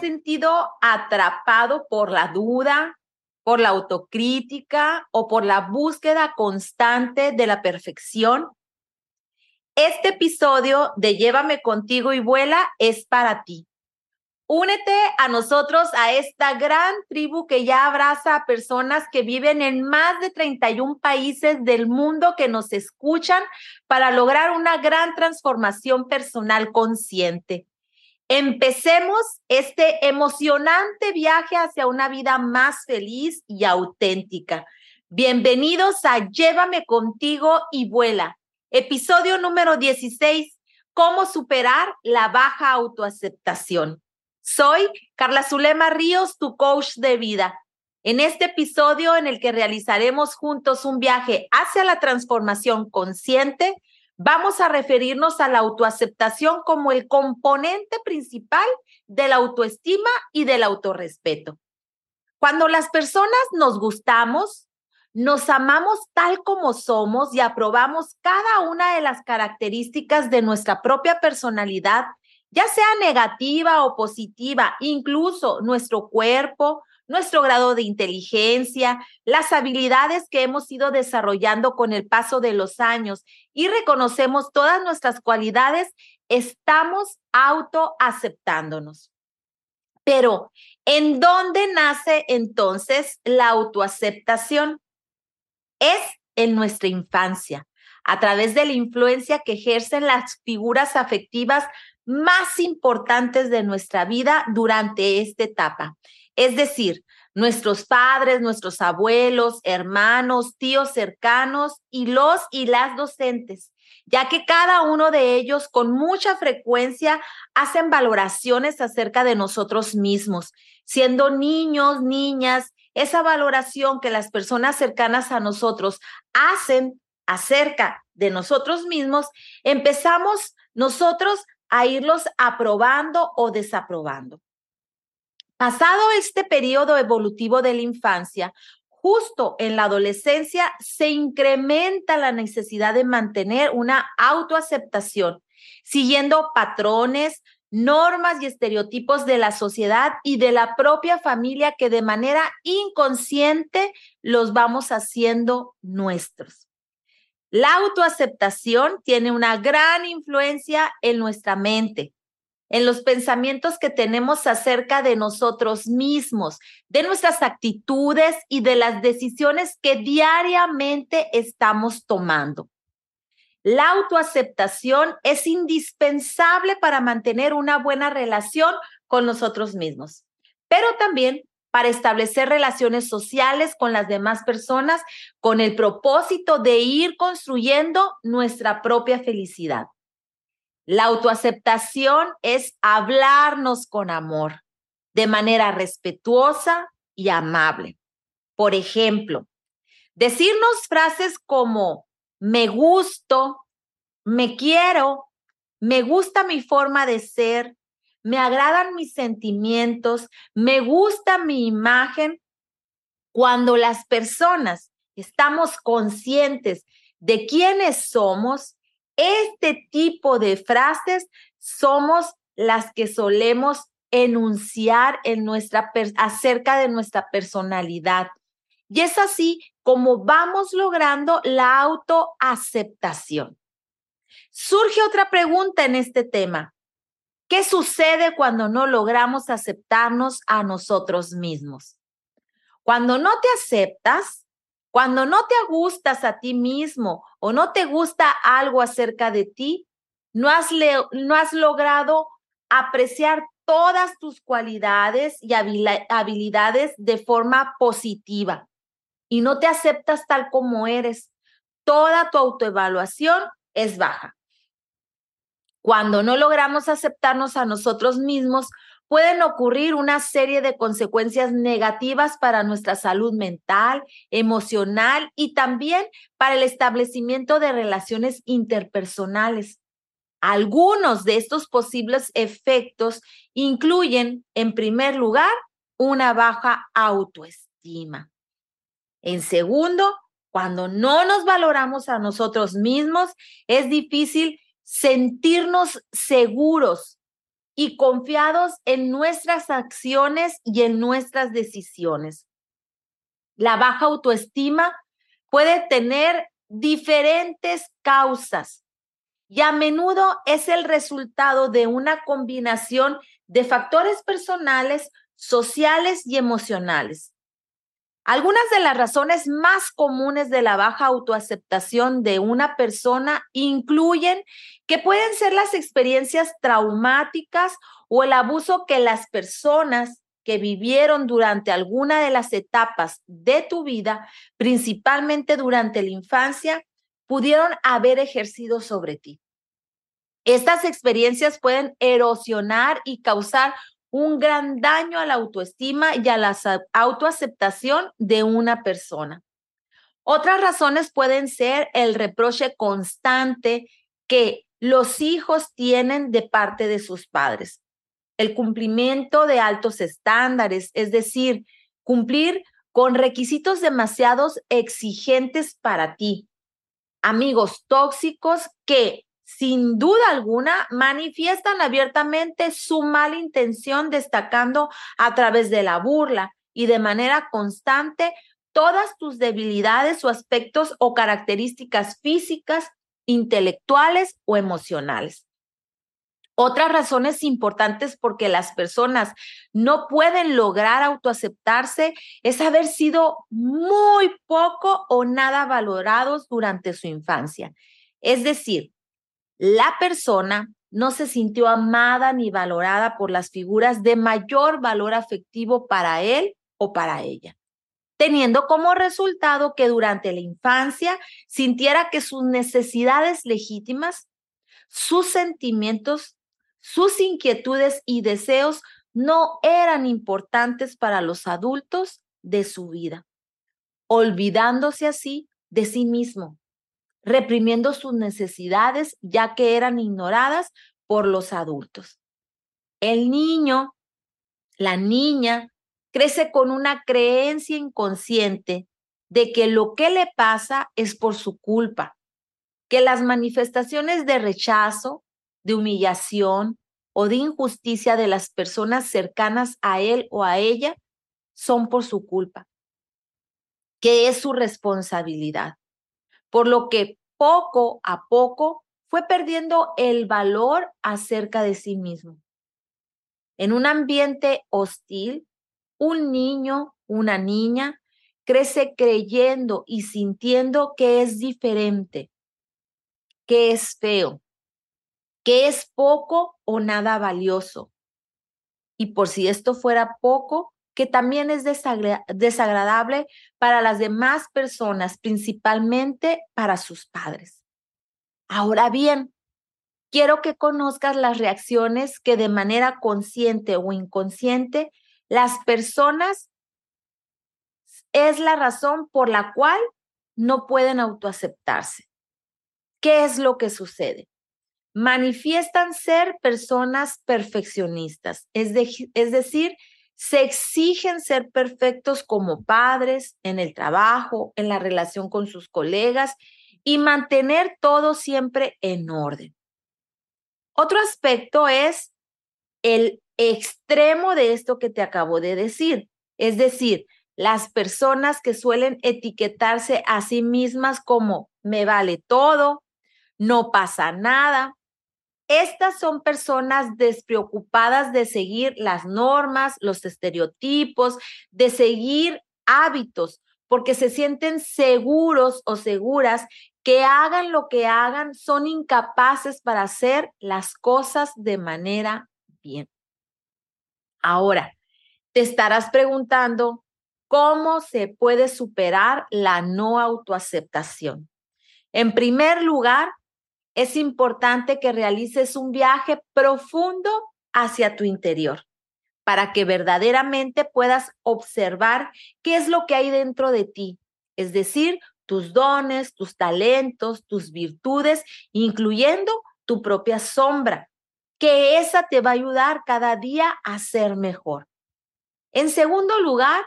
Sentido atrapado por la duda, por la autocrítica o por la búsqueda constante de la perfección? Este episodio de Llévame contigo y vuela es para ti. Únete a nosotros a esta gran tribu que ya abraza a personas que viven en más de 31 países del mundo que nos escuchan para lograr una gran transformación personal consciente. Empecemos este emocionante viaje hacia una vida más feliz y auténtica. Bienvenidos a Llévame contigo y vuela Episodio número 16, cómo superar la baja autoaceptación. Soy Carla Zulema Ríos, tu coach de vida. En este episodio en el que realizaremos juntos un viaje hacia la transformación consciente, vamos a referirnos a la autoaceptación como el componente principal de la autoestima y del autorrespeto. Cuando las personas nos gustamos, nos amamos tal como somos y aprobamos cada una de las características de nuestra propia personalidad, ya sea negativa o positiva, incluso nuestro cuerpo, nuestro grado de inteligencia, las habilidades que hemos ido desarrollando con el paso de los años y reconocemos todas nuestras cualidades, estamos autoaceptándonos. Pero, ¿en dónde nace entonces la autoaceptación? es en nuestra infancia, a través de la influencia que ejercen las figuras afectivas más importantes de nuestra vida durante esta etapa. Es decir, nuestros padres, nuestros abuelos, hermanos, tíos cercanos y los y las docentes, ya que cada uno de ellos con mucha frecuencia hacen valoraciones acerca de nosotros mismos, siendo niños, niñas, esa valoración que las personas cercanas a nosotros hacen acerca de nosotros mismos, empezamos nosotros a irlos aprobando o desaprobando. Pasado este periodo evolutivo de la infancia, justo en la adolescencia se incrementa la necesidad de mantener una autoaceptación, siguiendo patrones, normas y estereotipos de la sociedad y de la propia familia que de manera inconsciente los vamos haciendo nuestros. La autoaceptación tiene una gran influencia en nuestra mente, en los pensamientos que tenemos acerca de nosotros mismos, de nuestras actitudes y de las decisiones que diariamente estamos tomando. La autoaceptación es indispensable para mantener una buena relación con nosotros mismos, pero también para establecer relaciones sociales con las demás personas con el propósito de ir construyendo nuestra propia felicidad. La autoaceptación es hablarnos con amor, de manera respetuosa y amable. Por ejemplo, decirnos frases como, me gusto, me quiero, me gusta mi forma de ser, me agradan mis sentimientos, me gusta mi imagen. Cuando las personas estamos conscientes de quiénes somos, este tipo de frases somos las que solemos enunciar en nuestra acerca de nuestra personalidad. Y es así como vamos logrando la autoaceptación. Surge otra pregunta en este tema. ¿Qué sucede cuando no logramos aceptarnos a nosotros mismos? Cuando no te aceptas, cuando no te gustas a ti mismo o no te gusta algo acerca de ti, no has, no has logrado apreciar todas tus cualidades y habilidades de forma positiva. y no te aceptas tal como eres, toda tu autoevaluación es baja. Cuando no logramos aceptarnos a nosotros mismos, pueden ocurrir una serie de consecuencias negativas para nuestra salud mental, emocional y también para el establecimiento de relaciones interpersonales. Algunos de estos posibles efectos incluyen, en primer lugar, una baja autoestima. En segundo, cuando no nos valoramos a nosotros mismos, es difícil sentirnos seguros y confiados en nuestras acciones y en nuestras decisiones. La baja autoestima puede tener diferentes causas y a menudo es el resultado de una combinación de factores personales, sociales y emocionales. Algunas de las razones más comunes de la baja autoaceptación de una persona incluyen que pueden ser las experiencias traumáticas o el abuso que las personas que vivieron durante alguna de las etapas de tu vida, principalmente durante la infancia, pudieron haber ejercido sobre ti. Estas experiencias pueden erosionar y causar un gran daño a la autoestima y a la autoaceptación de una persona. Otras razones pueden ser el reproche constante que los hijos tienen de parte de sus padres, el cumplimiento de altos estándares, es decir, cumplir con requisitos demasiados exigentes para ti, amigos tóxicos que sin duda alguna, manifiestan abiertamente su mala intención, destacando a través de la burla y de manera constante todas tus debilidades o aspectos o características físicas, intelectuales o emocionales. Otras razones importantes porque las personas no pueden lograr autoaceptarse es haber sido muy poco o nada valorados durante su infancia. Es decir, la persona no se sintió amada ni valorada por las figuras de mayor valor afectivo para él o para ella, teniendo como resultado que durante la infancia sintiera que sus necesidades legítimas, sus sentimientos, sus inquietudes y deseos no eran importantes para los adultos de su vida, olvidándose así de sí mismo reprimiendo sus necesidades ya que eran ignoradas por los adultos. El niño, la niña, crece con una creencia inconsciente de que lo que le pasa es por su culpa, que las manifestaciones de rechazo, de humillación o de injusticia de las personas cercanas a él o a ella son por su culpa, que es su responsabilidad por lo que poco a poco fue perdiendo el valor acerca de sí mismo. En un ambiente hostil, un niño, una niña, crece creyendo y sintiendo que es diferente, que es feo, que es poco o nada valioso. Y por si esto fuera poco, que también es desagradable para las demás personas, principalmente para sus padres. Ahora bien, quiero que conozcas las reacciones que de manera consciente o inconsciente las personas es la razón por la cual no pueden autoaceptarse. ¿Qué es lo que sucede? Manifiestan ser personas perfeccionistas, es, decir, se exigen ser perfectos como padres, en el trabajo, en la relación con sus colegas y mantener todo siempre en orden. Otro aspecto es el extremo de esto que te acabo de decir, es decir, las personas que suelen etiquetarse a sí mismas como me vale todo, no pasa nada, estas son personas despreocupadas de seguir las normas, los estereotipos, de seguir hábitos, porque se sienten seguros o seguras que hagan lo que hagan, son incapaces para hacer las cosas de manera bien. Ahora, te estarás preguntando, cómo se puede superar la no autoaceptación. En primer lugar, es importante que realices un viaje profundo hacia tu interior para que verdaderamente puedas observar qué es lo que hay dentro de ti, es decir, tus dones, tus talentos, tus virtudes, incluyendo tu propia sombra, que esa te va a ayudar cada día a ser mejor. En segundo lugar,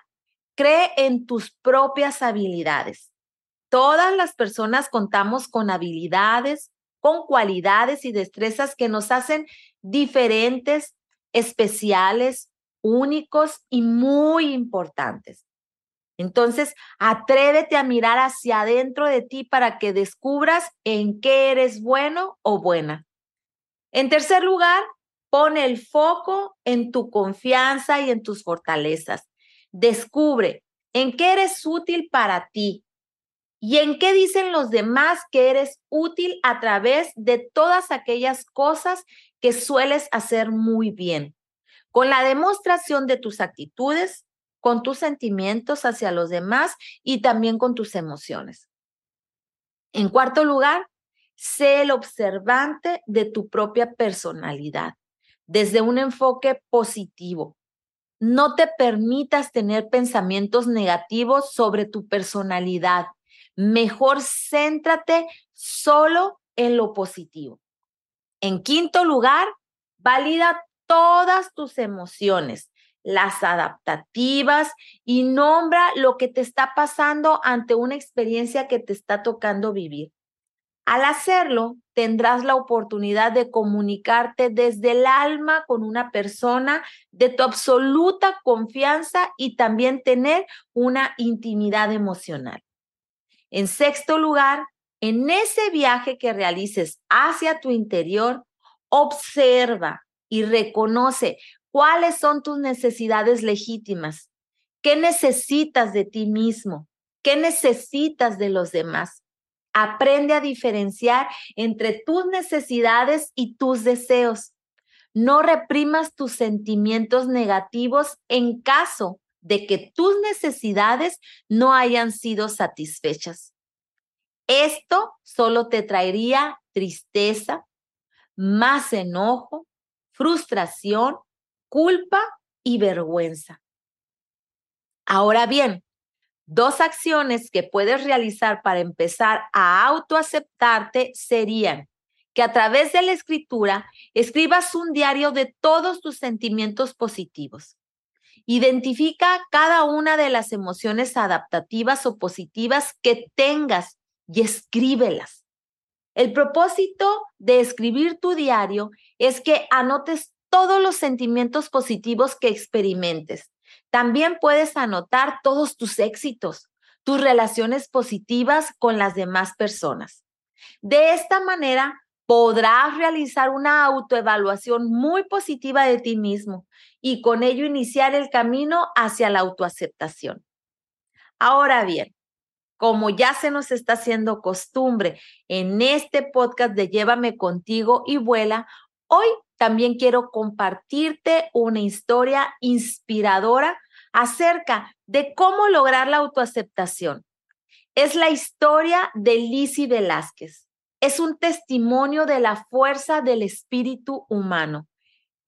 cree en tus propias habilidades. Todas las personas contamos con habilidades, con cualidades y destrezas que nos hacen diferentes, especiales, únicos y muy importantes. Entonces, atrévete a mirar hacia adentro de ti para que descubras en qué eres bueno o buena. En tercer lugar, pone el foco en tu confianza y en tus fortalezas. Descubre en qué eres útil para ti y en qué dicen los demás que eres útil a través de todas aquellas cosas que sueles hacer muy bien. Con la demostración de tus actitudes, con tus sentimientos hacia los demás y también con tus emociones. En cuarto lugar, sé el observante de tu propia personalidad desde un enfoque positivo. No te permitas tener pensamientos negativos sobre tu personalidad. Mejor céntrate solo en lo positivo. En quinto lugar, valida todas tus emociones las adaptativas y nombra lo que te está pasando ante una experiencia que te está tocando vivir. Al hacerlo, tendrás la oportunidad de comunicarte desde el alma con una persona de tu absoluta confianza y también tener una intimidad emocional. En sexto lugar, en ese viaje que realices hacia tu interior, observa y reconoce ¿Cuáles son tus necesidades legítimas? ¿Qué necesitas de ti mismo? ¿Qué necesitas de los demás? Aprende a diferenciar entre tus necesidades y tus deseos. No reprimas tus sentimientos negativos en caso de que tus necesidades no hayan sido satisfechas. Esto solo te traería tristeza, más enojo, frustración culpa y vergüenza. Ahora bien, dos acciones que puedes realizar para empezar a autoaceptarte serían que a través de la escritura escribas un diario de todos tus sentimientos positivos. Identifica cada una de las emociones adaptativas o positivas que tengas y escríbelas. El propósito de escribir tu diario es que anotes todos los sentimientos positivos que experimentes. También puedes anotar todos tus éxitos, tus relaciones positivas con las demás personas. De esta manera, podrás realizar una autoevaluación muy positiva de ti mismo y con ello iniciar el camino hacia la autoaceptación. Ahora bien, como ya se nos está haciendo costumbre en este podcast de Llévame contigo y vuela, hoy también quiero compartirte una historia inspiradora acerca de cómo lograr la autoaceptación. Es la historia de Lizzie Velázquez. Es un testimonio de la fuerza del espíritu humano.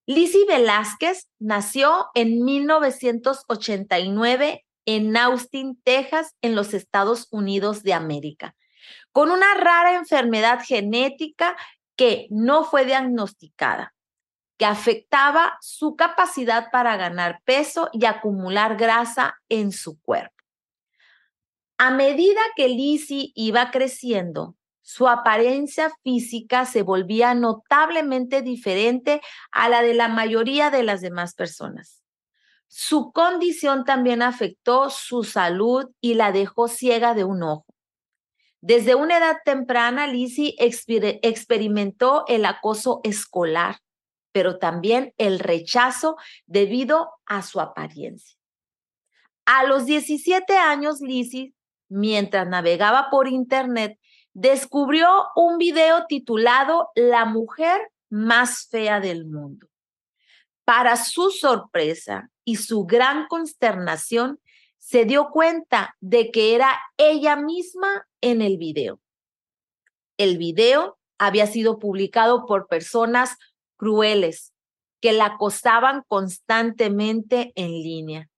Lizzie Velázquez nació en 1989 en Austin, Texas, en los Estados Unidos de América, con una rara enfermedad genética que no fue diagnosticada que afectaba su capacidad para ganar peso y acumular grasa en su cuerpo. A medida que Lizzie iba creciendo, su apariencia física se volvía notablemente diferente a la de la mayoría de las demás personas. Su condición también afectó su salud y la dejó ciega de un ojo. Desde una edad temprana, Lizzie experimentó el acoso escolar pero también el rechazo debido a su apariencia. A los 17 años, Lizzie, mientras navegaba por internet, descubrió un video titulado La mujer más fea del mundo. Para su sorpresa y su gran consternación, se dio cuenta de que era ella misma en el video. El video había sido publicado por personas crueles que la acosaban constantemente en línea.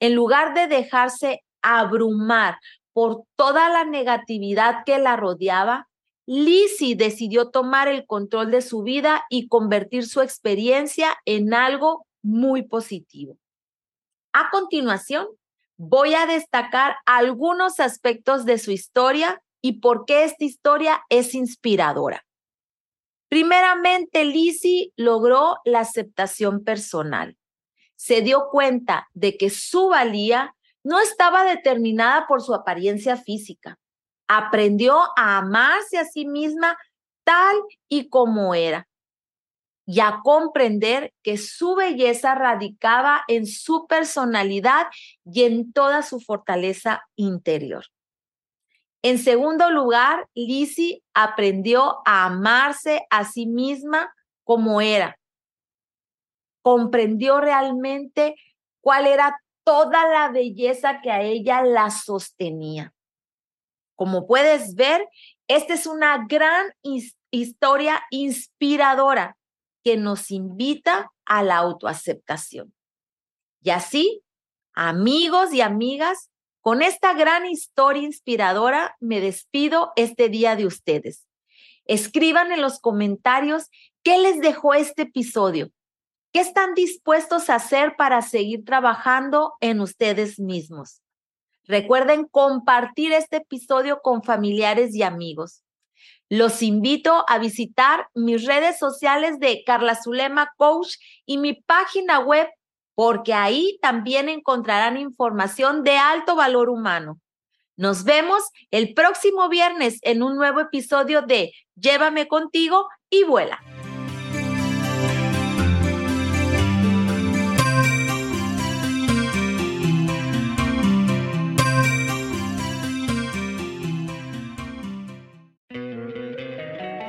En lugar de dejarse abrumar por toda la negatividad que la rodeaba, Lizzie decidió tomar el control de su vida y convertir su experiencia en algo muy positivo. A continuación, voy a destacar algunos aspectos de su historia y por qué esta historia es inspiradora. Primeramente, Lizzie logró la aceptación personal. Se dio cuenta de que su valía no estaba determinada por su apariencia física. Aprendió a amarse a sí misma tal y como era y a comprender que su belleza radicaba en su personalidad y en toda su fortaleza interior. En segundo lugar, Lizzie aprendió a amarse a sí misma como era. Comprendió realmente cuál era toda la belleza que a ella la sostenía. Como puedes ver, esta es una gran historia inspiradora que nos invita a la autoaceptación. Y así, amigos y amigas, con esta gran historia inspiradora me despido este día de ustedes. Escriban en los comentarios qué les dejó este episodio. ¿Qué están dispuestos a hacer para seguir trabajando en ustedes mismos? Recuerden compartir este episodio con familiares y amigos. Los invito a visitar mis redes sociales de Carla Zulema Coach y mi página web porque ahí también encontrarán información de alto valor humano. Nos vemos el próximo viernes en un nuevo episodio de Llévame contigo y vuela.